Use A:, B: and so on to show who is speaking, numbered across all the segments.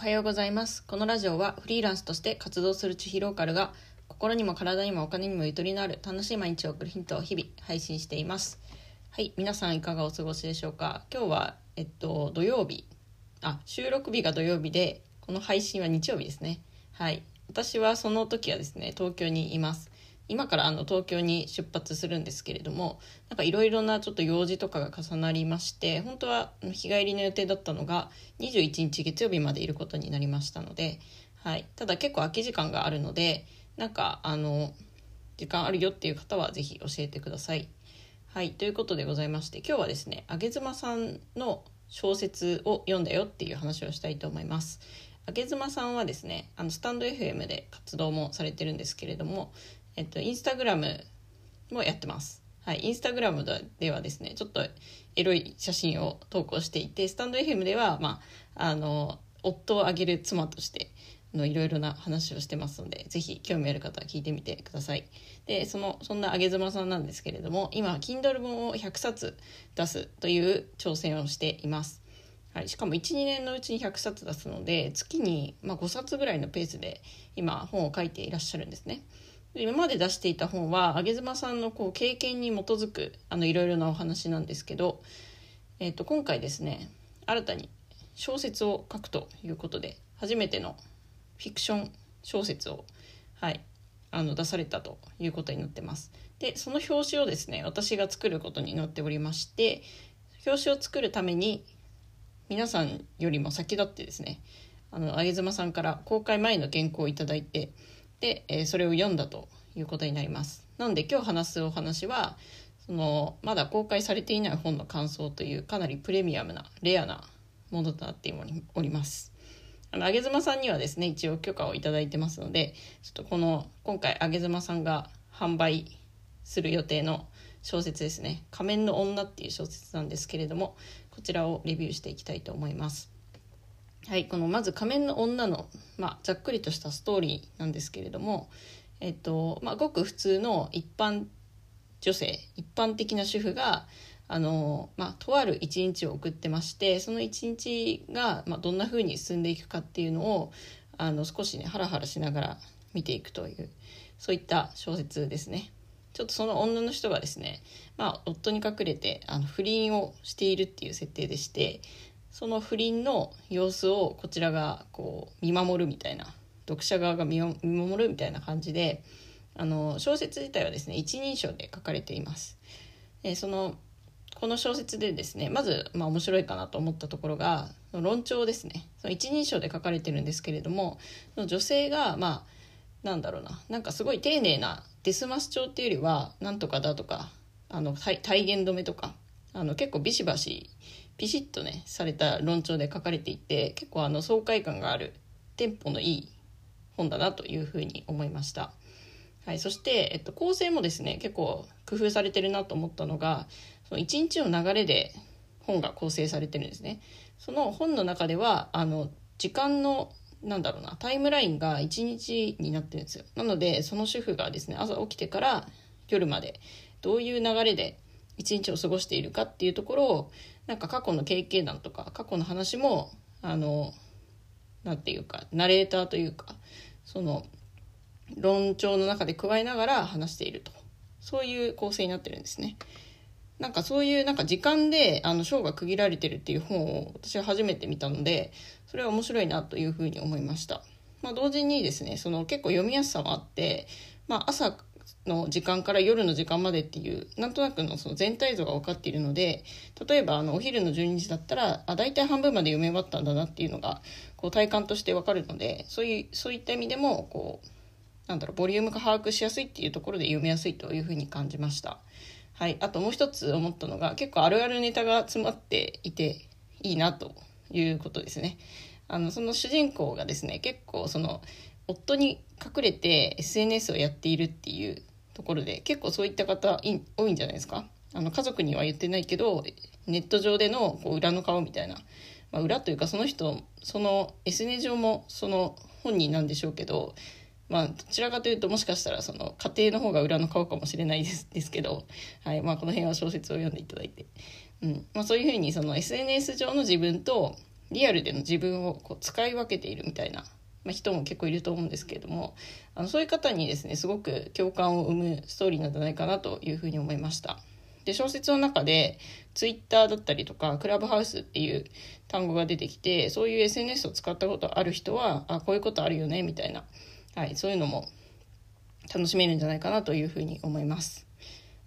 A: おはようございます。このラジオはフリーランスとして活動する地ヒローカルが心にも体にもお金にもゆとりのある楽しい毎日を送るヒントを日々配信しています。はい、皆さんいかがお過ごしでしょうか？今日はえっと土曜日、あ収録日が土曜日でこの配信は日曜日ですね。はい、私はその時はですね東京にいます。今からあの東京に出発するんですけれどもなんかいろいろなちょっと用事とかが重なりまして本当は日帰りの予定だったのが21日月曜日までいることになりましたので、はい、ただ結構空き時間があるのでなんかあの時間あるよっていう方は是非教えてください。はいということでございまして今日はですね上妻さんの小説を読んだよっていう話をしたいと思います。上妻さんはですねあのスタンド FM で活動もされてるんですけれどもえっと、インスタグラムもやってます。はい、インスタグラムではですね、ちょっとエロい写真を投稿していて、スタンド FM では、まあ、あの、夫をあげる妻として、のいろいろな話をしてますので、ぜひ興味ある方は聞いてみてください。で、その、そんなあげ妻さんなんですけれども、今、Kindle 本を100冊出すという挑戦をしています。はい、しかも12年のうちに100冊出すので月に、まあ、5冊ぐらいのペースで今本を書いていらっしゃるんですね。今まで出していた本は上妻さんのこう経験に基づくあのいろいろなお話なんですけど、えー、と今回ですね新たに小説を書くということで初めてのフィクション小説を、はい、あの出されたということになってます。でその表紙をですね私が作ることになっておりまして表紙を作るために皆さんよりも先立ってですねあの上妻さんから公開前の原稿をいただいてで、えー、それを読んだということになります。なので今日話すお話はそのまだ公開されていない本の感想というかなりプレミアムなレアなものとなっております。あの上妻さんにはですね一応許可をいいてますのでちょっとこの今回上妻さんが販売する予定の小説ですね「仮面の女」っていう小説なんですけれどもこちらをレビューしていきたいと思います。はい、このまず仮面の女の、まあ、ざっくりとしたストーリーなんですけれども、えっとまあ、ごく普通の一般女性一般的な主婦があの、まあ、とある一日を送ってましてその一日が、まあ、どんな風に進んでいくかっていうのをあの少しねハラハラしながら見ていくというそういった小説ですね。ちょっとその女の人がですね、まあ、夫に隠れてあの不倫をしているっていう設定でしてその不倫の様子をこちらがこう見守るみたいな読者側が見守るみたいな感じであの小説自体はですね一人称で書かれています。そのこの小説でですねまず、まあ、面白いかなと思ったところが論調ですねその一人称で書かれてるんですけれども女性がまあなんだろうななんかすごい丁寧なデスマス調っていうよりはなんとかだとかあの体言止めとかあの結構ビシバシピシッとねされた論調で書かれていて結構あの爽快感があるテンポのいい本だなというふうに思いました。はい、そして、えっと、構成もですね結構工夫されてるなと思ったのがその一日の流れで本が構成されてるんですね。その本の中ではあの時間のなんだろうなタイムラインが1日になってるんですよなのでその主婦がですね朝起きてから夜までどういう流れで一日を過ごしているかっていうところをなんか過去の経験談とか過去の話もあのなんていうかナレーターというかその論調の中で加えながら話しているとそういう構成になってるんですね。なんかそういうなんか時間であの章が区切られてるっていう本を私は初めて見たのでそれは面白いなというふうに思いました。まあ、同時にですねその結構読みやすさもあって、まあ、朝の時間から夜の時間までっていうなんとなくのその全体像が分かっているので例えばあのお昼の12時だったらあ大体半分まで読み終わったんだなっていうのがこう体感として分かるのでそういうそういった意味でもこうなんだろうボリュームが把握しやすいっていうところで読みやすいというふうに感じました。はい、あともう一つ思ったのが結構あるあるネタが詰まっていていいなということですね。あのその主人公がですね結構その夫に隠れて SNS をやっているっていうところで結構そういった方多いんじゃないですか？あの家族には言ってないけどネット上でのこう裏の顔みたいな、まあ、裏というかその人その SNS 上もその本人なんでしょうけどまあ、どちらかというともしかしたらその家庭の方が裏の顔かもしれないですですけど、はいまあ、この辺は小説を読んでいただいて、うんまあ、そういうふうにその SNS 上の自分とリアルでの自分をこう使い分けているみたいな、まあ、人も結構いると思うんですけれどもあのそういう方にですねすごく共感を生むストーリーなんじゃないかなというふうに思いました。で小説の中でツイッターだったりとかクラブハウスっていう単語が出てきてそういう SNS を使ったことある人はあこういうことあるよねみたいな、はい、そういうのも楽しめるんじゃないかなというふうに思います。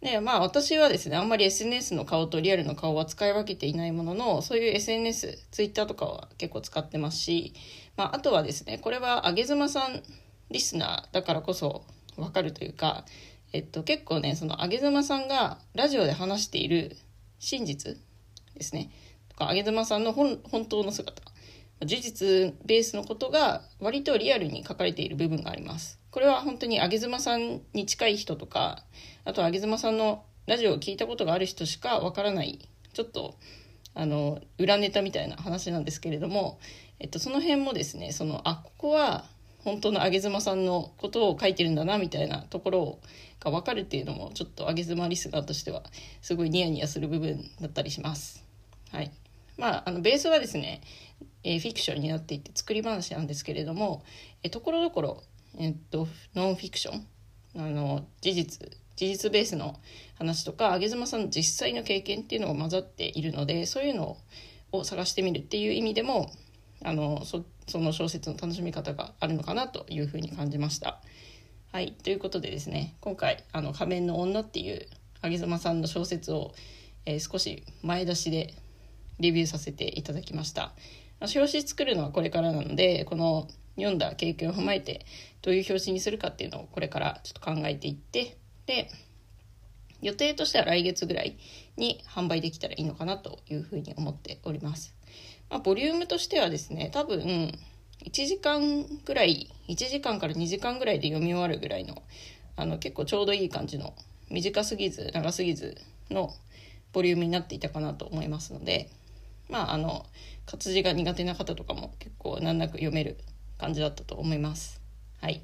A: でまあ私はですねあんまり SNS の顔とリアルの顔は使い分けていないもののそういう SNS ツイッターとかは結構使ってますし、まあ、あとはですねこれは上妻さんリスナーだからこそ分かるというか、えっと、結構ねその上妻さんがラジオで話している真実ですねとか上妻さんの本当の姿事実ベースのことが割とリアルに書かれている部分があります。これは本当に上妻さんに近い人とかあと上妻さんのラジオを聞いたことがある人しかわからないちょっとあの裏ネタみたいな話なんですけれども、えっと、その辺もですねそのあここは本当の上妻さんのことを書いてるんだなみたいなところが分かるっていうのもちょっと上妻リスナーとしてはすごいニヤニヤする部分だったりします。はいまあ、あのベースはですね、えー、フィクションになっていて作り話なんですけれども、えー、ところどころえっと、ノンフィクションあの事実事実ベースの話とか上妻さんの実際の経験っていうのが混ざっているのでそういうのを探してみるっていう意味でもあのそその小説の楽しみ方があるのかなというふうに感じました。はいということでですね今回「あの仮面の女」っていう上妻さんの小説を、えー、少し前出しでレビューさせていただきました。表紙作るのはこれからなのでこの読んだ経験を踏まえてどういう表紙にするかっていうのをこれからちょっと考えていってで予定としては来月ぐらいに販売できたらいいのかなというふうに思っております。まあ、ボリュームとしてはですね多分1時間ぐらい1時間から2時間ぐらいで読み終わるぐらいのあの結構ちょうどいい感じの短すぎず長すぎずのボリュームになっていたかなと思いますのでまああの活字が苦手な方とかも結構難なく読める感じだったと思います。はい。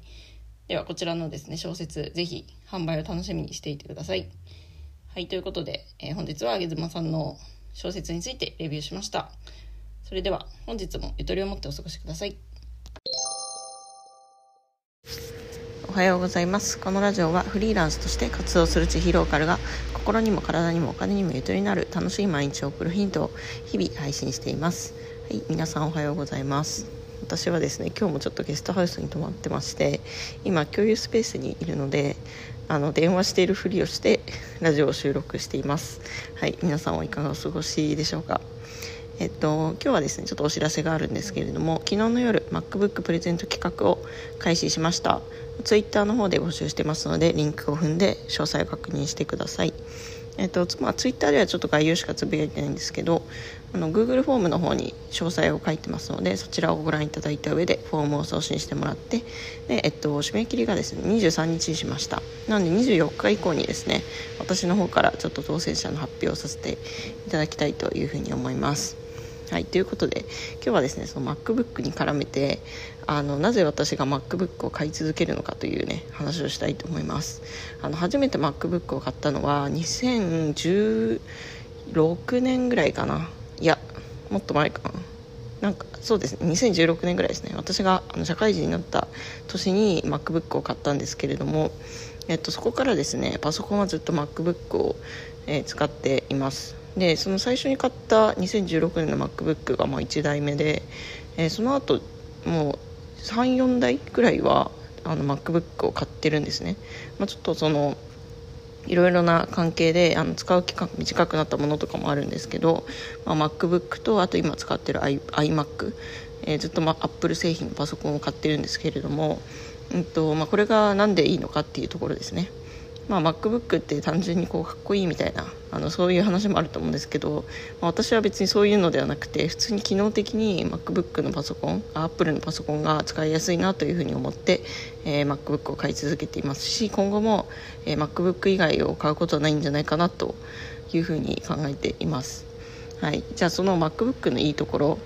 A: ではこちらのですね小説ぜひ販売を楽しみにしていてください。はいということで、えー、本日はあげずまさんの小説についてレビューしました。それでは本日もゆとりを持ってお過ごしください。おはようございます。このラジオはフリーランスとして活動する地ヒローカルが心にも体にもお金にもゆとりのある楽しい毎日を送るヒントを日々配信しています。はい、皆さんおはようございます。私はですね今日もちょっとゲストハウスに泊まってまして今共有スペースにいるのであの電話しているふりをして ラジオを収録しています。はい皆さんはいかがお過ごしでしょうか。えっと、今日はですねちょっとお知らせがあるんですけれども昨日の夜 MacBook プレゼント企画を開始しました。ツイッターの方で募集してますのでリンクを踏んで詳細を確認してください。えっとまあ、ツイッターではちょっと概要しかつぶやいてないんですけどあの Google フォームの方に詳細を書いてますのでそちらをご覧いただいた上でフォームを送信してもらってで、えっと、締め切りがですね23日にしました。なので24日以降にですね私の方からちょっと当選者の発表をさせていただきたいというふうに思います。はい、ということで今日はですねその MacBook に絡めてあのなぜ私が MacBook を買い続けるのかというね話をしたいと思います。あの初めて MacBook を買ったのは2016年ぐらいかな。いやもっと前か。ななんかそうですね。2016年ぐらいですね。私があの社会人になった年に MacBook を買ったんですけれども、えっと、そこからですねパソコンはずっと MacBook を、えー、使っています。でその最初に買った2016年の MacBook がまあ1台目で、えー、その後もう34台くらいはあの MacBook を買ってるんですね、まあ、ちょっとそのいろいろな関係であの使う期間短くなったものとかもあるんですけど、まあ、MacBook とあと今使ってる iMac、えー、ずっと、ま、Apple 製品のパソコンを買ってるんですけれども、うんとまあ、これが何でいいのかっていうところですね。まあ、MacBook って単純にこうかっこいいみたいなあのそういう話もあると思うんですけど、まあ、私は別にそういうのではなくて普通に機能的に MacBook のパソコン Apple のパソコンが使いやすいなというふうに思って、えー、MacBook を買い続けていますし今後も、えー、MacBook 以外を買うことはないんじゃないかなというふうに考えています、はい、じゃあその MacBook のいいところ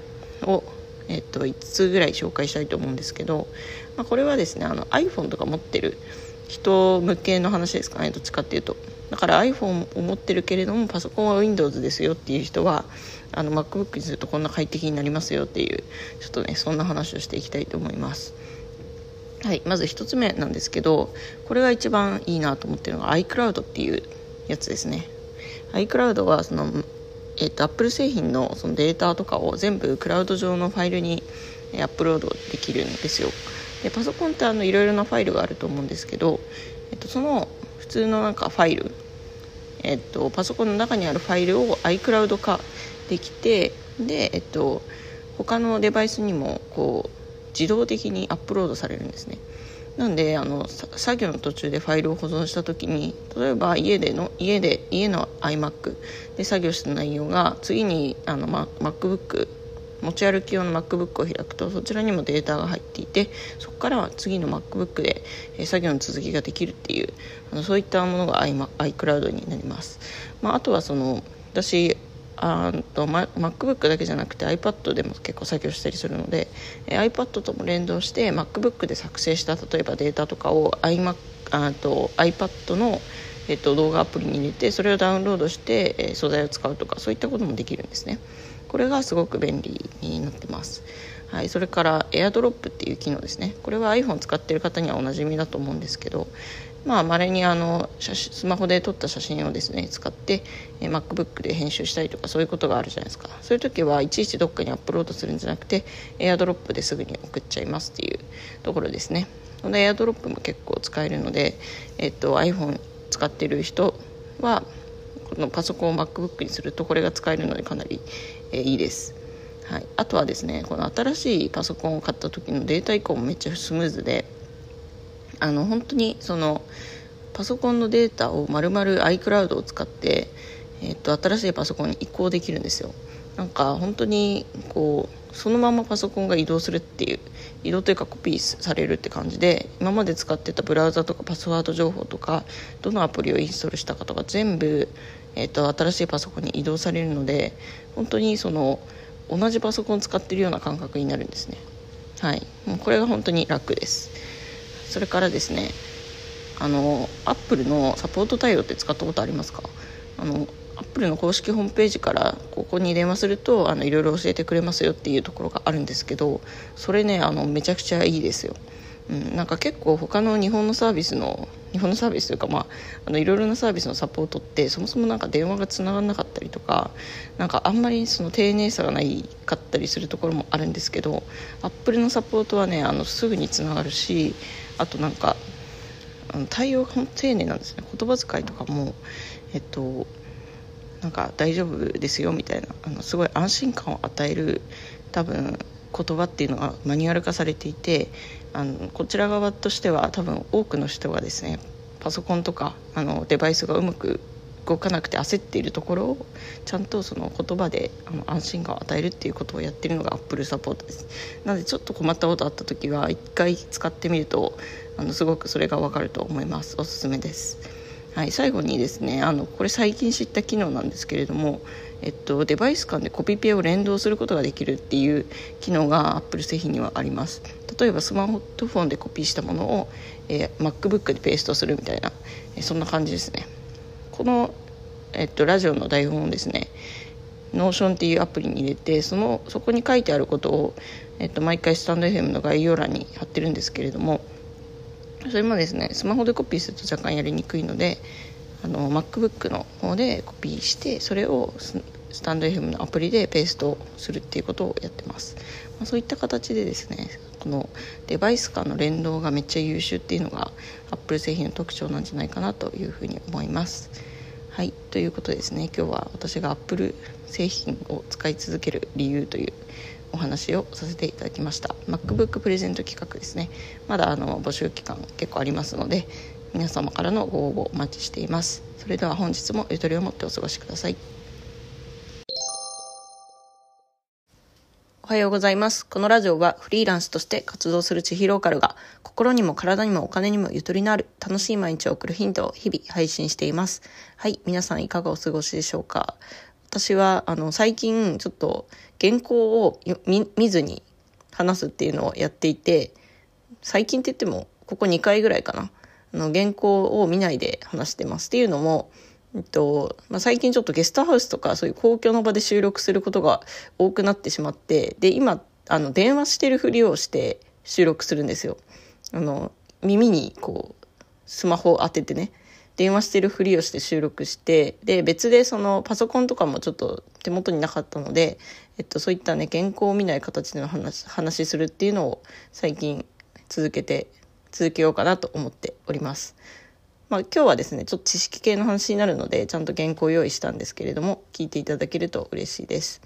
A: をえっと、5つぐらい紹介したいと思うんですけど、まあ、これはですねあの iPhone とか持ってる人向けの話ですかねどっちかっていうと。だから iPhone を持ってるけれどもパソコンは Windows ですよっていう人はあの MacBook にするとこんな快適になりますよっていうちょっとねそんな話をしていきたいと思います。はいまず1つ目なんですけどこれが一番いいなと思ってるのが iCloud っていうやつですね。iCloud はそのえーと、Apple 製品のそのデータとかを全部クラウド上のファイルにアップロードできるんですよ。でパソコンってあのいろいろなファイルがあると思うんですけど、えーと、その普通のなんかファイル、えーと、パソコンの中にあるファイルを iCloud 化できてで、えー、と他のデバイスにもこう自動的にアップロードされるんですね。なんであの作業の途中でファイルを保存した時に例えば家での家で家の iMac で作業した内容が次にあの、ま、MacBook 持ち歩き用の MacBook を開くとそちらにもデータが入っていてそこからは次の MacBook で、え作業の続きができるっていうあのそういったものが iCloud になります、まあ、あとはその私あと MacBook だけじゃなくて iPad でも結構作業したりするので、え iPad とも連動して MacBook で作成した例えばデータとかを iMac あと iPad の、えっと、動画アプリに入れてそれをダウンロードして、え素材を使うとかそういったこともできるんですね。これがすごく便利になってます。はい、それから AirDrop っていう機能ですね。これは iPhone 使ってる方にはおなじみだと思うんですけどまあ稀にあの写真スマホで撮った写真をですね使って、え MacBook で編集したりとかそういうことがあるじゃないですか。そういう時はいちいちどっかにアップロードするんじゃなくて AirDrop ですぐに送っちゃいますっていうところですね。この AirDrop も結構使えるので、えっと、iPhone 使ってる人はこのパソコンを MacBook にするとこれが使えるのでかなり、えいいです。はい、あとはですねこの新しいパソコンを買った時のデータ移行もめっちゃスムーズであの本当にそのパソコンのデータを丸々 iCloud を使って、え、っと新しいパソコンに移行できるんですよ。なんか本当にこうそのままパソコンが移動するっていう移動というかコピーされるって感じで今まで使ってたブラウザとかパスワード情報とかどのアプリをインストールしたかとか全部、えー、と新しいパソコンに移動されるので本当にその同じパソコン使ってるような感覚になるんですね。はい。もうこれが本当に楽です。それからですねあのアップルのサポート対応って使ったことありますか？あのアップルの公式ホームページからここに電話するとあのいろいろ教えてくれますよっていうところがあるんですけどそれねあのめちゃくちゃいいですよ、うん、なんか結構他の日本のサービスの日本のサービスというか、まあ、あのいろいろなサービスのサポートってそもそもなんか電話がつながらなかったりとかなんかあんまりその丁寧さがないかったりするところもあるんですけどアップルのサポートはねあのすぐにつながるしあとなんかあの対応が丁寧なんですね。言葉遣いとかもえっとなんか大丈夫ですよみたいなあのすごい安心感を与える多分言葉っていうのがマニュアル化されていてあのこちら側としては多分多くの人がですねパソコンとかあのデバイスがうまく動かなくて焦っているところをちゃんとその言葉であの安心感を与えるっていうことをやってるのがアップルサポートです。なのでちょっと困ったことあった時は一回使ってみるとあのすごくそれがわかると思います。おすすめです。はい、最後にですねあのこれ最近知った機能なんですけれども、えっと、デバイス間でコピペを連動することができるっていう機能がアップル製品にはあります。例えばスマートフォンでコピーしたものを、えー、MacBook でペーストするみたいな、えー、そんな感じですね。この、えっと、ラジオの台本をですねNotion っていうアプリに入れてそのそこに書いてあることを、えっと、毎回スタンド FM の概要欄に貼ってるんですけれどもそれもですねスマホでコピーすると若干やりにくいのであの MacBook の方でコピーしてそれをスタンド FM のアプリでペーストするっていうことをやってます、まあ、そういった形でですねこのデバイス間の連動がめっちゃ優秀っていうのが Apple 製品の特徴なんじゃないかなというふうに思います。はい。ということですね今日は私が Apple 製品を使い続ける理由というお話をさせていただきました。MacBook プレゼント企画ですね。まだあの募集期間結構ありますので皆様からのご応募お待ちしています。それでは本日もゆとりを持ってお過ごしください。おはようございます。このラジオはフリーランスとして活動する千尋ローカルが心にも体にもお金にもゆとりのある楽しい毎日を送るヒントを日々配信しています。はい、皆さんいかがお過ごしでしょうか？私はあの最近ちょっと原稿を見ずに話すっていうのをやっていて最近って言ってもここ2回ぐらいかなあの原稿を見ないで話してますっていうのも、えっとまあ、最近ちょっとゲストハウスとかそういう公共の場で収録することが多くなってしまってで今あの電話してるふりをして収録するんですよ。あの耳にこうスマホを当ててね電話してるふりをして収録してで別でそのパソコンとかもちょっと手元になかったので、えっと、そういったね原稿を見ない形での話話するっていうのを最近続けて続けようかなと思っております。まあ、今日はですねちょっと知識系の話になるのでちゃんと原稿用意したんですけれども聞いていただけると嬉しいです。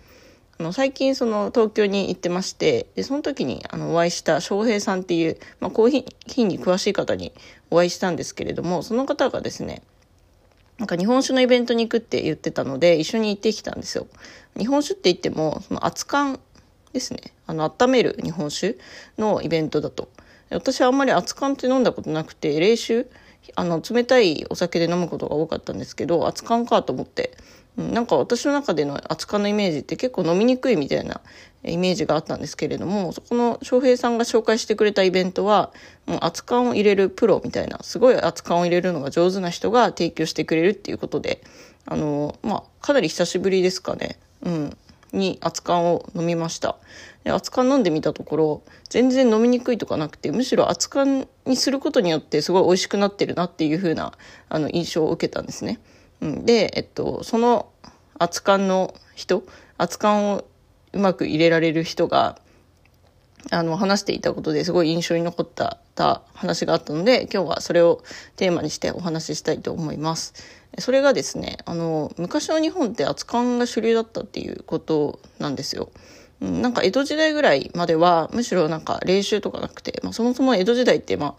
A: あの最近その東京に行ってましてでその時にあのお会いした翔平さんっていう、まあ、コーヒーに詳しい方にお会いしたんですけれどもその方がですねなんか日本酒のイベントに行くって言ってたので一緒に行ってきたんですよ。日本酒って言ってもその熱燗ですねあの温める日本酒のイベントだと私はあんまり熱燗って飲んだことなくて冷酒あの冷たいお酒で飲むことが多かったんですけど熱燗かと思って、うん、なんか私の中での熱燗のイメージって結構飲みにくいみたいなイメージがあったんですけれどもそこの翔平さんが紹介してくれたイベントはもう熱燗を入れるプロみたいなすごい熱燗を入れるのが上手な人が提供してくれるっていうことであのまあかなり久しぶりですかね。うんに熱燗を飲みました。で熱燗飲んでみたところ全然飲みにくいとかなくてむしろ熱燗にすることによってすごい美味しくなってるなっていう風なあの印象を受けたんですね、うん、で、えっと、その熱燗の人熱燗をうまく入れられる人があの話していたことですごい印象に残った話があったので今日はそれをテーマにしてお話ししたいと思います。それがですねあの昔の日本って熱燗が主流だったっていうことなんですよ。なんか江戸時代ぐらいまではむしろなんか冷酒とかなくて、まあ、そもそも江戸時代ってま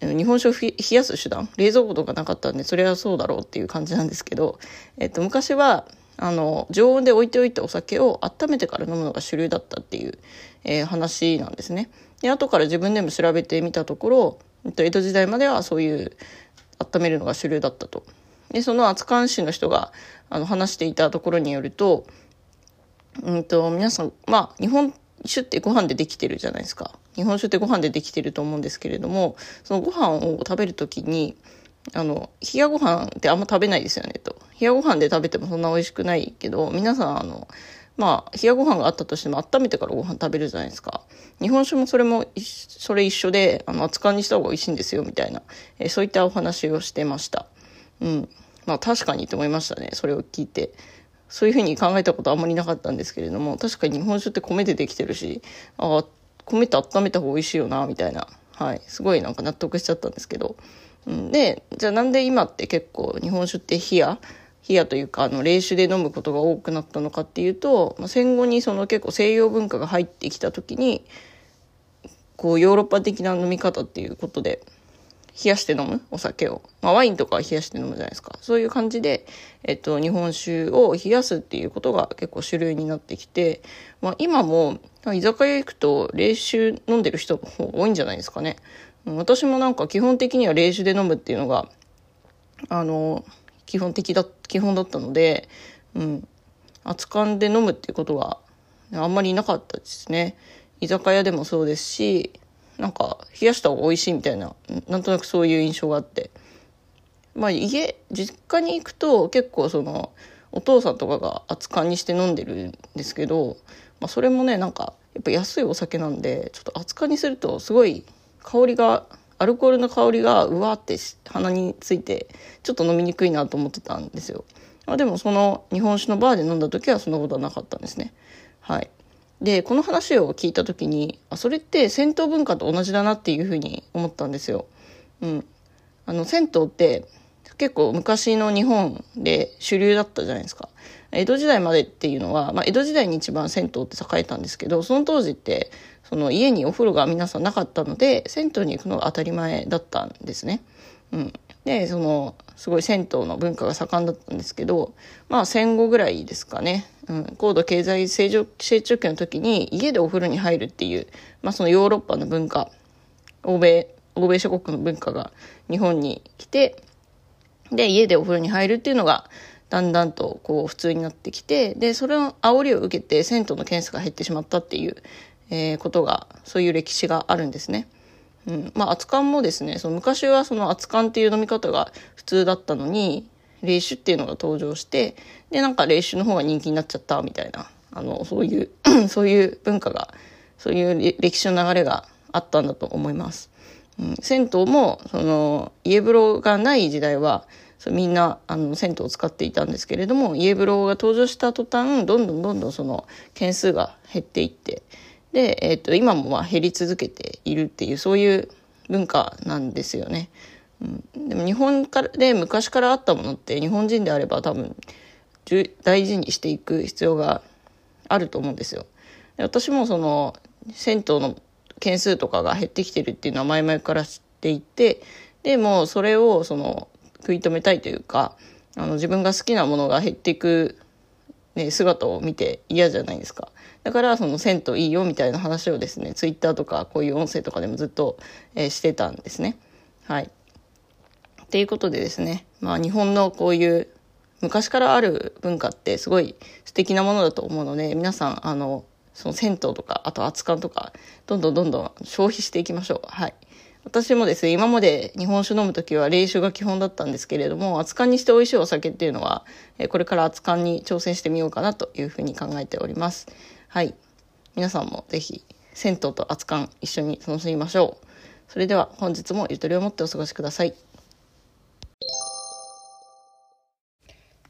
A: あ日本酒を冷やす手段冷蔵庫とかなかったんでそれはそうだろうっていう感じなんですけど、えっと、昔はあの常温で置いておいたお酒を温めてから飲むのが主流だったっていう、えー、話なんですね。で後から自分でも調べてみたところ、えっと、江戸時代まではそういう温めるのが主流だったと。でその熱燗師の人があの話していたところによると,、うんと、皆さんまあ日本酒ってご飯でできてるじゃないですか。日本酒ってご飯でできてると思うんですけれどもそのご飯を食べる時にあの冷やご飯ってあんま食べないですよねと。冷やご飯で食べてもそんな美味しくないけど皆さんあのまあ冷やご飯があったとしても温めてからご飯食べるじゃないですか。日本酒もそれもそれ一緒であの熱燗にした方が美味しいんですよみたいな、え、そういったお話をしてました。うん。まあ確かにと思いましたね。それを聞いて。そういうふうに考えたことあんまりなかったんですけれども確かに日本酒って米でできてるしあ米って温めた方が美味しいよなみたいな。はい。すごいなんか納得しちゃったんですけど、うん、でじゃあなんで今って結構日本酒って冷や冷やというかあの冷酒で飲むことが多くなったのかっていうと、まあ、戦後にその結構西洋文化が入ってきた時にこうヨーロッパ的な飲み方っていうことで冷やして飲む？お酒を、まあ、ワインとかは冷やして飲むじゃないですか。そういう感じで、えっと、日本酒を冷やすっていうことが結構主流になってきて、まあ、今も居酒屋行くと冷酒飲んでる人の方多いんじゃないですかね。私もなんか基本的には冷酒で飲むっていうのがあの基本的だ基本だったので、うん、熱燗で飲むっていうことはあんまりなかったですね。居酒屋でもそうですしなんか冷やした方が美味しいみたいななんとなくそういう印象があってまあ家実家に行くと結構そのお父さんとかが熱燗にして飲んでるんですけど、まあ、それもねなんかやっぱ安いお酒なんでちょっと熱燗にするとすごい香りがアルコールの香りがうわって鼻についてちょっと飲みにくいなと思ってたんですよ。まあ、でもその日本酒のバーで飲んだ時はそんなことはなかったんですね。はい。でこの話を聞いた時にあそれって銭湯文化と同じだなっていうふうに思ったんですよ。うん、あの銭湯って結構昔の日本で主流だったじゃないですか。江戸時代までっていうのは、まあ、江戸時代に一番銭湯って栄えたんですけどその当時ってその家にお風呂が皆さんなかったので銭湯に行くのが当たり前だったんですね。うん、でそのすごい銭湯の文化が盛んだったんですけどまあ戦後ぐらいですかね、うん、高度経済成長成長期の時に家でお風呂に入るっていう、まあ、そのヨーロッパの文化欧米欧米諸国の文化が日本に来てで家でお風呂に入るっていうのがだんだんとこう普通になってきてでそれの煽りを受けて銭湯の件数が減ってしまったっていう、えー、ことがそういう歴史があるんですね。
B: うんまあ、熱燗もですねその昔はその熱燗っていう飲み方が普通だったのに冷酒っていうのが登場してでなんか冷酒の方が人気になっちゃったみたいなあのそういう そういう文化がそういう歴史の流れがあったんだと思います。うん、銭湯もその家風呂がない時代はそみんなあの銭湯を使っていたんですけれども家風呂が登場した途端どんどんどんどんその件数が減っていってで、えー、と今もまあ減り続けているっていうそういう文化なんですよね。うん、でも日本からで昔からあったものって日本人であれば多分大事にしていく必要があると思うんですよ。私もその銭湯の件数とかが減ってきてるっていうのは前々から知っていてでもそれをその食い止めたいというかあの自分が好きなものが減っていく、ね、姿を見て嫌じゃないですかだからその銭湯いいよみたいな話をですねツイッターとかこういう音声とかでもずっと、えー、してたんですね。はい。っていうことでですねまあ日本のこういう昔からある文化ってすごい素敵なものだと思うので皆さんあのその銭湯とかあと熱燗とかどんどんどんどん消費していきましょう。はい。私もですね、今まで日本酒飲む時は冷酒が基本だったんですけれども、熱燗にして美味しいお酒っていうのは、これから熱燗に挑戦してみようかなというふうに考えております。はい。皆さんもぜひ、銭湯と熱燗一緒に楽しみましょう。それでは本日もゆとりを持ってお過ごしください。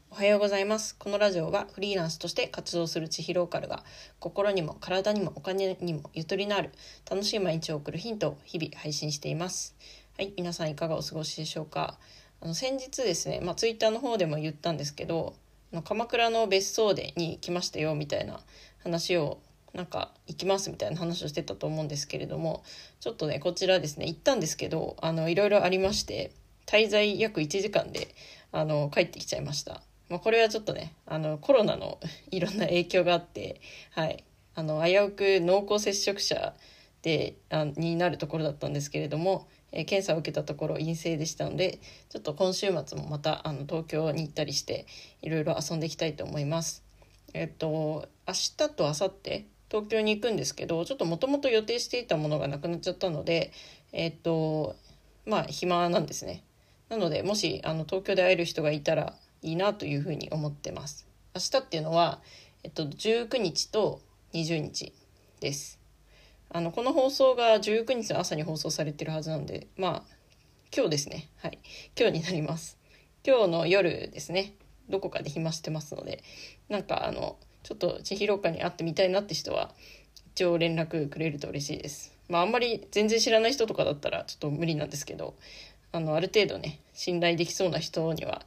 A: おはようございます。このラジオはフリーランスとして活動する千尋ローカルが心にも体にもお金にもゆとりのある楽しい毎日を送るヒントを日々配信しています。はい、皆さんいかがお過ごしでしょうか？あの先日ですね、まあ、ツイッターの方でも言ったんですけど、鎌倉の別荘でに来ましたよみたいな話をなんか行きますみたいな話をしてたと思うんですけれどもちょっとねこちらですね行ったんですけどあのいろいろありまして滞在約1時間であの帰ってきちゃいましたまあ、これはちょっとねあのコロナのいろんな影響があって、はい、あの危うく濃厚接触者であになるところだったんですけれども、えー、検査を受けたところ陰性でしたのでちょっと今週末もまたあの東京に行ったりしていろいろ遊んでいきたいと思います。えっと明日と明後日東京に行くんですけどちょっともともと予定していたものがなくなっちゃったのでえっとまあ暇なんですね。なのでもしあの東京で会える人がいたらいいなというふうに思ってます。明日っていうのは、えっと、19日と20日です。あのこの放送が19日の朝に放送されてるはずなんでまあ今日ですねはい今日になります今日の夜ですねどこかで暇してますのでなんかあのちょっと千尋かに会ってみたいなって人は一応連絡くれると嬉しいですまああんまり全然知らない人とかだったらちょっと無理なんですけどあのある程度ね信頼できそうな人には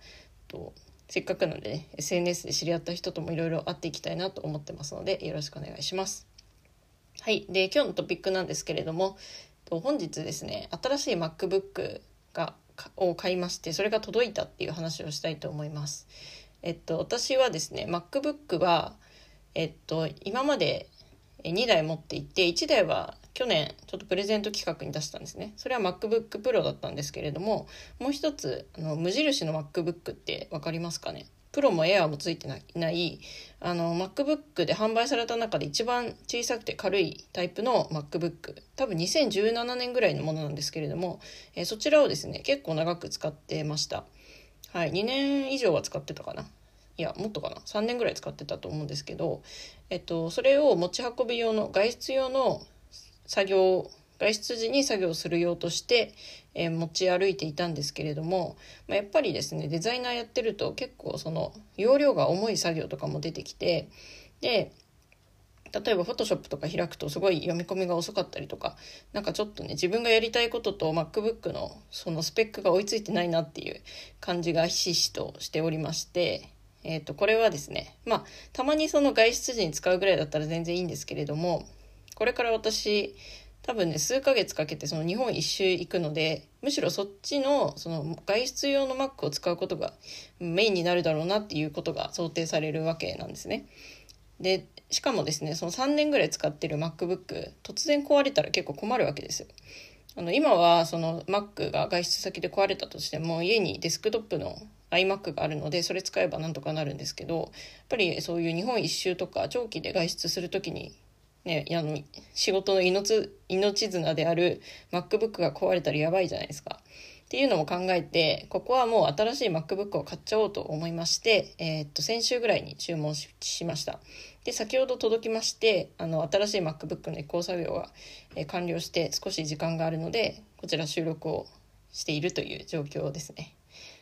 A: とせっかくなので、ね、SNS で知り合った人ともいろいろ会っていきたいなと思ってますのでよろしくお願いします。はい。で、今日のトピックなんですけれども、本日ですね、新しい MacBook がを買いまして、それが届いたっていう話をしたいと思います。えっと、私はですね、MacBook は、えっと、今まで2台持っていて、1台は去年ちょっとプレゼント企画に出したんですねそれは MacBook Pro だったんですけれどももう一つあの無印の MacBook って分かりますかね？プロもエアーもついてないあの MacBook で販売された中で一番小さくて軽いタイプの MacBook 多分2017年ぐらいのものなんですけれども、えー、そちらをですね結構長く使ってました。はい2年以上は使ってたかな。いやもっとかな。3年ぐらい使ってたと思うんですけど、えっと、それを持ち運び用の外出用の作業外出時に作業する用として、え、持ち歩いていたんですけれども、まあ、やっぱりですねデザイナーやってると結構その容量が重い作業とかも出てきてで例えばフォトショップとか開くとすごい読み込みが遅かったりとか何かちょっとね自分がやりたいことと MacBook のそのスペックが追いついてないなっていう感じがひしひしとしておりましてえ、とこれはですねまあたまにその外出時に使うぐらいだったら全然いいんですけれどもこれから私多分ね数ヶ月かけてその日本一周行くのでむしろそっちのその外出用の Mac を使うことがメインになるだろうなっていうことが想定されるわけなんですね。でしかもですねその3年ぐらい使ってる MacBook 突然壊れたら結構困るわけですよ。あの今はその Mac が外出先で壊れたとしても家にデスクトップの iMac があるのでそれ使えばなんとかなるんですけどやっぱりそういう日本一周とか長期で外出する時にね、あの仕事の命命綱である MacBook が壊れたらやばいじゃないですか。っていうのも考えてここはもう新しい MacBook を買っちゃおうと思いまして、えー、っと先週ぐらいに注文しました。で先ほど届きましてあの新しい MacBook の移行作業が、完了して少し時間があるのでこちら収録をしているという状況ですね。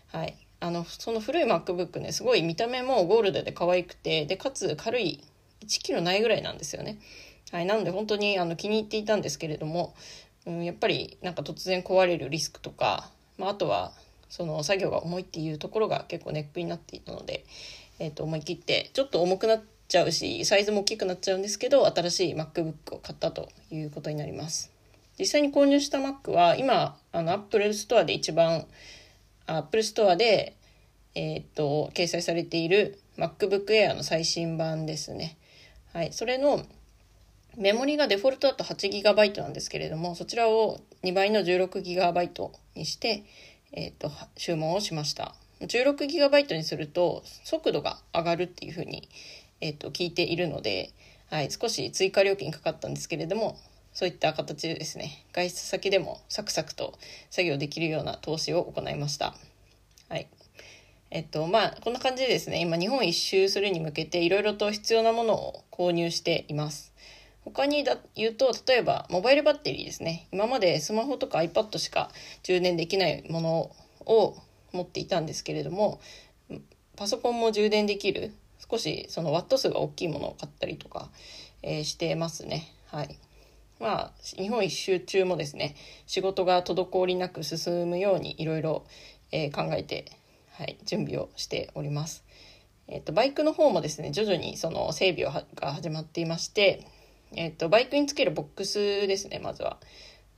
A: はい。あのその古い MacBook ねすごい見た目もゴールドで可愛くてでかつ軽い1キロないぐらいなんですよね。はい、なので本当にあの気に入っていたんですけれども、うん、やっぱりなんか突然壊れるリスクとか、まあ、あとはその作業が重いっていうところが結構ネックになっていたので、えー、と思い切ってちょっと重くなっちゃうしサイズも大きくなっちゃうんですけど新しい MacBook を買ったということになります。実際に購入した Mac は今あの Apple Store で一番 Apple Store でえっ、ー、と掲載されている MacBook Air の最新版ですね。はいそれのメモリがデフォルトだと 8GB なんですけれども、そちらを2倍の 16GB にして、えっ、ー、と、注文をしました。16GB にすると速度が上がるっていうふうに、えっ、ー、と、聞いているので、はい、少し追加料金かかったんですけれども、そういった形でですね、外出先でもサクサクと作業できるような投資を行いました。はい。えっと、まあ、こんな感じでですね、今日本一周するに向けていろいろと必要なものを購入しています。他にだ言うと例えばモバイルバッテリーですね。今までスマホとか iPad しか充電できないものを持っていたんですけれどもパソコンも充電できる少しそのワット数が大きいものを買ったりとか、えー、してますね。はい。まあ日本一周中もですね仕事が滞りなく進むようにいろいろ考えて、はい、準備をしております。えっ、ー、とバイクの方もですね徐々にその整備が始まっていましてえっ、と、バイクにつけるボックスですね、まずは。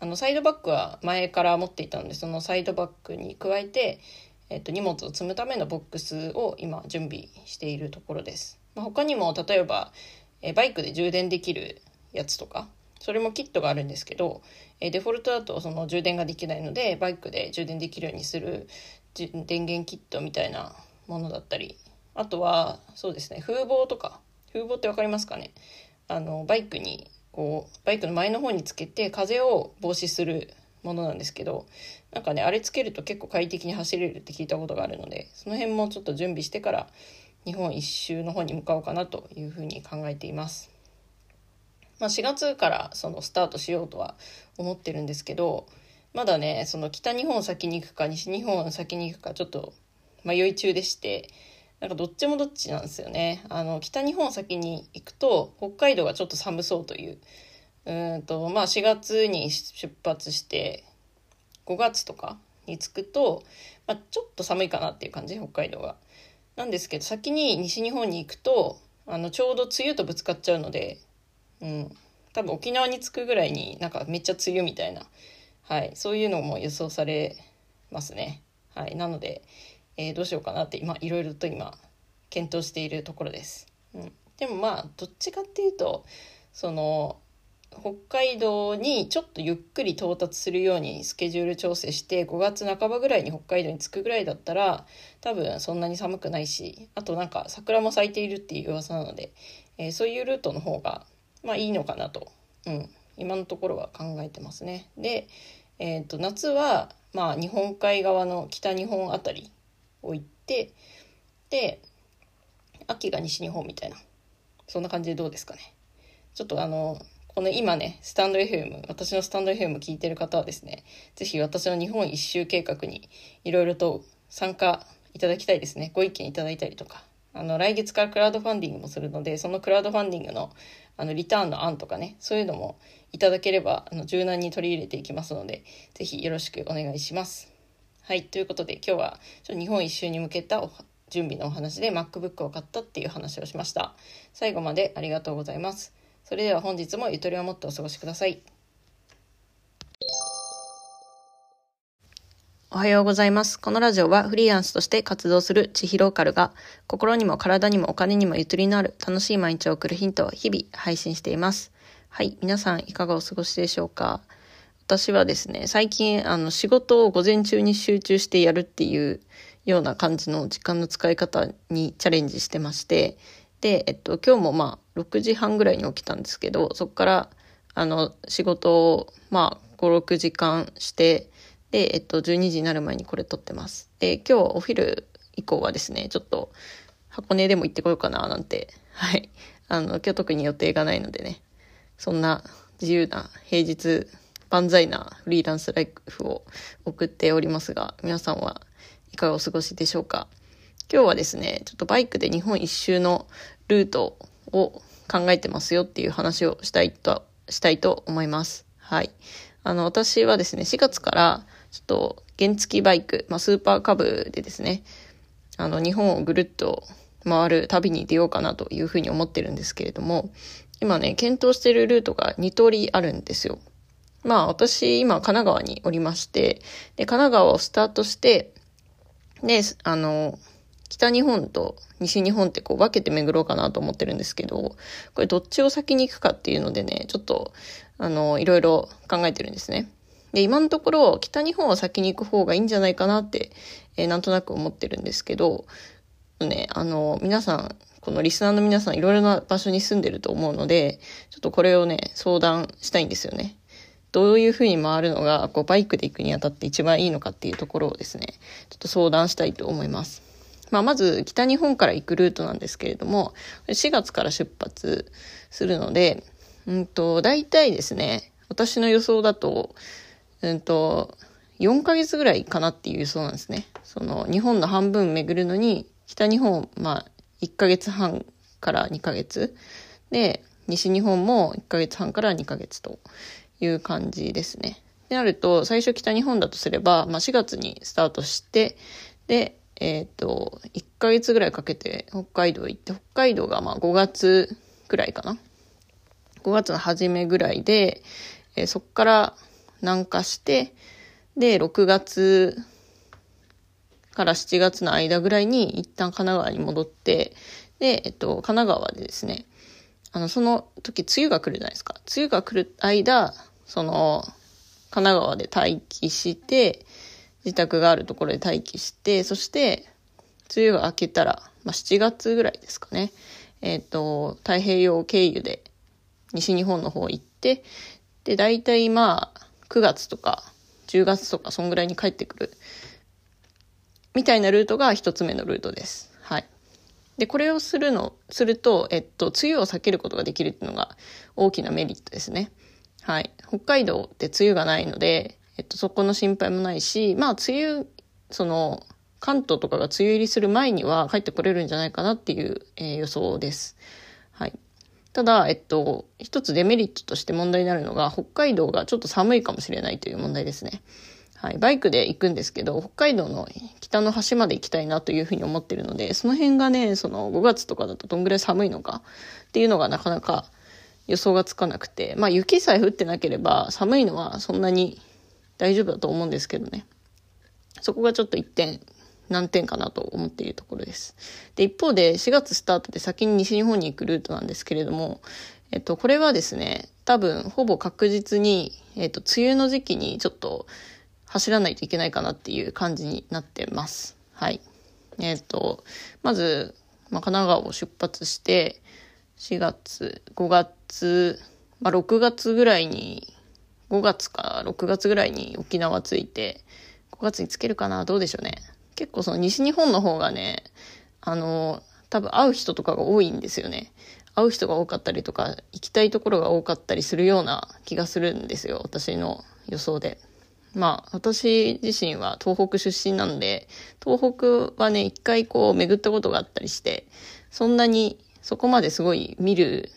A: あの、サイドバッグは前から持っていたので、そのサイドバッグに加えて、えっ、と、荷物を積むためのボックスを今準備しているところです。まあ、他にも、例えば、えバイクで充電できるやつとか、それもキットがあるんですけど、えデフォルトだとその充電ができないので、バイクで充電できるようにする電源キットみたいなものだったり、あとは、そうですね、風防とか、風防って分かりますかね？あのバイクにこうバイクの前の方につけて風を防止するものなんですけどなんかねあれつけると結構快適に走れるって聞いたことがあるのでその辺もちょっと準備してから日本一周の方に向かおうかなというふうに考えています。まあ、4月からそのスタートしようとは思ってるんですけどまだねその北日本先に行くか西日本先に行くかちょっと迷い中でしてなんかどっちもどっちなんですよね。あの、北日本先に行くと、北海道がちょっと寒そうという。うんと、まあ4月に出発して、5月とかに着くと、まあ、ちょっと寒いかなっていう感じ、北海道が。なんですけど、先に西日本に行くと、あの、ちょうど梅雨とぶつかっちゃうので、うん。多分沖縄に着くぐらいになんかめっちゃ梅雨みたいな、はい、そういうのも予想されますね。はい。なので、えー、どうしようかなって今いろいろと今検討しているところです。うん、でもまあどっちかっていうとその北海道にちょっとゆっくり到達するようにスケジュール調整して5月半ばぐらいに北海道に着くぐらいだったら多分そんなに寒くないしあとなんか桜も咲いているっていう噂なので、えー、そういうルートの方がまあいいのかなと、うん、今のところは考えてますね。で、えー、と夏はまあ日本海側の北日本あたりを行ってで秋が西日本みたいな。そんな感じでどうですかね。ちょっとあのこの今ねスタンド FM 私のスタンド FM 聞いてる方はですね是非私の日本一周計画にいろいろと参加いただきたいですね。ご意見いただいたりとか。あの来月からクラウドファンディングもするのでそのクラウドファンディングのあのリターンの案とかねそういうのもいただければあの柔軟に取り入れていきますので是非よろしくお願いします。はい、ということで今日はちょ日本一周に向けた準備のお話で MacBook を買ったっていう話をしました。最後までありがとうございます。それでは本日もゆとりを持ってお過ごしください。おはようございます。このラジオはフリーランスとして活動する地ヒローカルが心にも体にもお金にもゆとりのある楽しい毎日を送るヒントを日々配信しています。はい。皆さんいかがお過ごしでしょうか？私はですね、最近、あの、仕事を午前中に集中してやるっていうような感じの時間の使い方にチャレンジしてまして、
B: で、えっと、今日もまあ、6時半ぐらいに起きたんですけど、そこから、あの、仕事を、まあ、5、6時間して、で、えっと、12時になる前にこれ撮ってます。で、今日お昼以降はですね、ちょっと、箱根でも行ってこようかな、なんて、はい。あの、今日特に予定がないのでね、そんな自由な平日、万歳なフリーランスライフを送っておりますが、皆さんはいかがお過ごしでしょうか？今日はですね、ちょっとバイクで日本一周のルートを考えてますよっていう話をしたいと、したいと思います。はい。あの、私はですね、4月からちょっと原付バイク、まあ、スーパーカブでですね、あの、日本をぐるっと回る旅に出ようかなというふうに思ってるんですけれども、今ね、検討してるルートが2通りあるんですよ。まあ私今神奈川におりまして、で、神奈川をスタートして、で、あの、北日本と西日本ってこう分けて巡ろうかなと思ってるんですけど、これどっちを先に行くかっていうのでね、ちょっと、あの、いろいろ考えてるんですね。で、今のところ北日本を先に行く方がいいんじゃないかなって、えー、なんとなく思ってるんですけど、ね、あの、皆さん、このリスナーの皆さんいろいろな場所に住んでると思うので、ちょっとこれをね、相談したいんですよね。どういうふうに回るのが、こう、バイクで行くにあたって一番いいのかっていうところをですね、ちょっと相談したいと思います。まあ、まず北日本から行くルートなんですけれども、4月から出発するので、うんと、大体ですね、私の予想だと、うんと、4ヶ月ぐらいかなっていう予想なんですね。その、日本の半分巡るのに、北日本、まあ、1ヶ月半から2ヶ月。で、西日本も1ヶ月半から2ヶ月という感じですね。でなると、最初北日本だとすれば、まあ、4月にスタートして、で、えっ、ー、と、1ヶ月ぐらいかけて北海道行って、北海道がまあ5月ぐらいかな。5月の初めぐらいで、えー、そこから南下して、で、6月から7月の間ぐらいに一旦神奈川に戻って、で、えっと、神奈川でですね、あの、その時梅雨が来るじゃないですか。梅雨が来る間、その、神奈川で待機して、自宅があるところで待機して、そして、梅雨が明けたら、まあ、7月ぐらいですかね。えっ、ー、と、太平洋経由で西日本の方行って、で、大体まあ、9月とか10月とか、そんぐらいに帰ってくる、みたいなルートが一つ目のルートです。はい。で、これをするの、すると、えっと、梅雨を避けることができるっていうのが大きなメリットですね。はい。北海道って梅雨がないので、えっと、そこの心配もないし、まあ、梅雨、その、関東とかが梅雨入りする前には帰ってこれるんじゃないかなっていう、えー、予想です。はい。ただ、えっと、一つデメリットとして問題になるのが、北海道がちょっと寒いかもしれないという問題ですね。はい。バイクで行くんですけど、北海道の北の端まで行きたいなというふうに思ってるので、その辺がね、その5月とかだとどんぐらい寒いのかっていうのがなかなか予想がつかなくて、まあ雪さえ降ってなければ寒いのはそんなに大丈夫だと思うんですけどね。そこがちょっと一点難点かなと思っているところです。で、一方で4月スタートで先に西日本に行くルートなんですけれども、えっと、これはですね、多分ほぼ確実に、えっと、梅雨の時期にちょっと走らないといけないかなっていう感じになってます。はい。えっと、まず、まあ、神奈川を出発して、4月、5月、まあ、6月ぐらいに、5月か6月ぐらいに沖縄着いて、5月に着けるかなどうでしょうね。結構その西日本の方がね、あの、多分会う人とかが多いんですよね。会う人が多かったりとか、行きたいところが多かったりするような気がするんですよ。私の予想で。まあ、私自身は東北出身なんで、東北はね、一回こう巡ったことがあったりして、そんなにそこまですごい見る、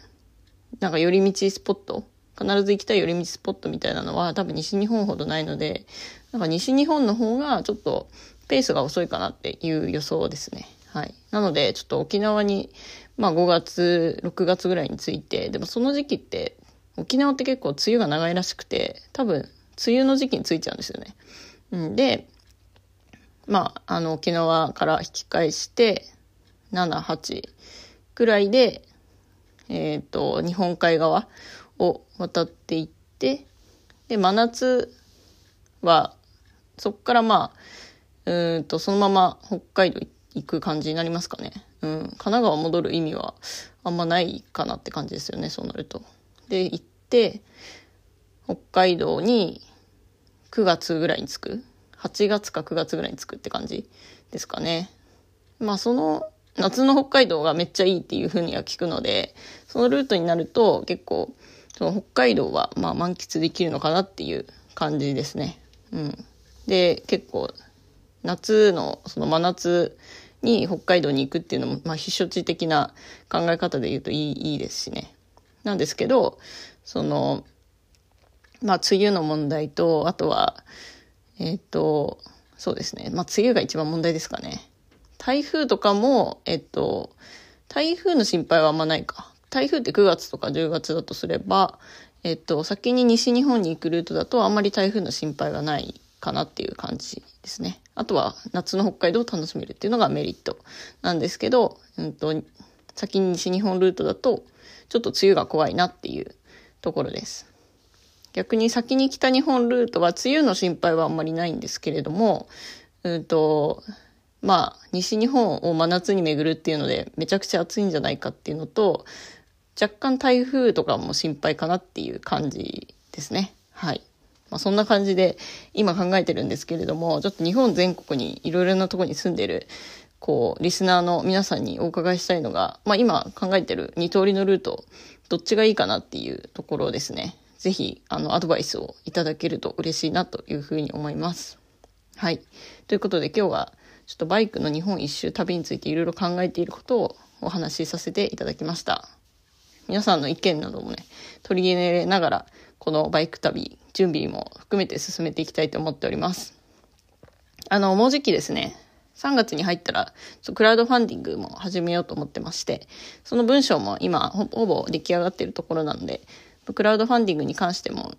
B: なんか寄り道スポット必ず行きたい寄り道スポットみたいなのは多分西日本ほどないので、なんか西日本の方がちょっとペースが遅いかなっていう予想ですね。はい。なので、ちょっと沖縄に、まあ5月、6月ぐらいに着いて、でもその時期って、沖縄って結構梅雨が長いらしくて、多分、梅雨の時期に着いちゃうんですよね。うんで、まあ、あの、沖縄から引き返して、7、8ぐらいで、えっ、ー、と、日本海側を渡っていって、で、真夏は、そこからまあ、うんと、そのまま北海道行く感じになりますかね。うん、神奈川戻る意味はあんまないかなって感じですよね、そうなると。で、行って、北海道に9月ぐらいに着く？8月か9月ぐらいに着くって感じですかね。まあその夏の北海道がめっちゃいいっていうふうには聞くので、そのルートになると結構、その北海道はまあ満喫できるのかなっていう感じですね。うん。で、結構、夏の、その真夏に北海道に行くっていうのも、まあ、避暑地的な考え方で言うといいいいですしね。なんですけど、その、まあ、梅雨の問題と、あとは、えっ、ー、と、そうですね。まあ、梅雨が一番問題ですかね。台風とかも、えっ、と、台風の心配はあんまないか。台風って9月とか10月だとすれば、えっと、先に西日本に行くルートだとあんまり台風の心配がないかなっていう感じですね。あとは夏の北海道を楽しめるっていうのがメリットなんですけど、うんと、先に西日本ルートだとちょっと梅雨が怖いなっていうところです。逆に先に北日本ルートは梅雨の心配はあんまりないんですけれども、うんと、まあ、西日本を真夏に巡るっていうので、めちゃくちゃ暑いんじゃないかっていうのと、若干台風とかも心配かなっていう感じですね。はい。まあ、そんな感じで今考えてるんですけれども、ちょっと日本全国にいろいろなとこに住んでる、こう、リスナーの皆さんにお伺いしたいのが、まあ、今考えてる2通りのルート、どっちがいいかなっていうところですね。ぜひ、あの、アドバイスをいただけると嬉しいなというふうに思います。はい。ということで今日は、ちょっとバイクの日本一周旅についていろいろ考えていることをお話しさせていただきました。皆さんの意見などもね、取り入れながら、このバイク旅、準備も含めて進めていきたいと思っております。あの、もうじきですね、3月に入ったら、クラウドファンディングも始めようと思ってまして、その文章も今ほ、ほぼ出来上がっているところなので、クラウドファンディングに関しても、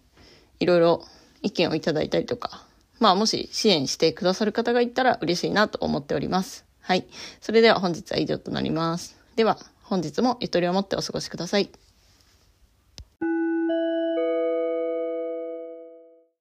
B: いろいろ意見をいただいたりとか、まあ、もし支援してくださる方がいたら嬉しいなと思っております。はい。それでは本日は以上となります。では、本日もゆとりを持ってお過ごしください。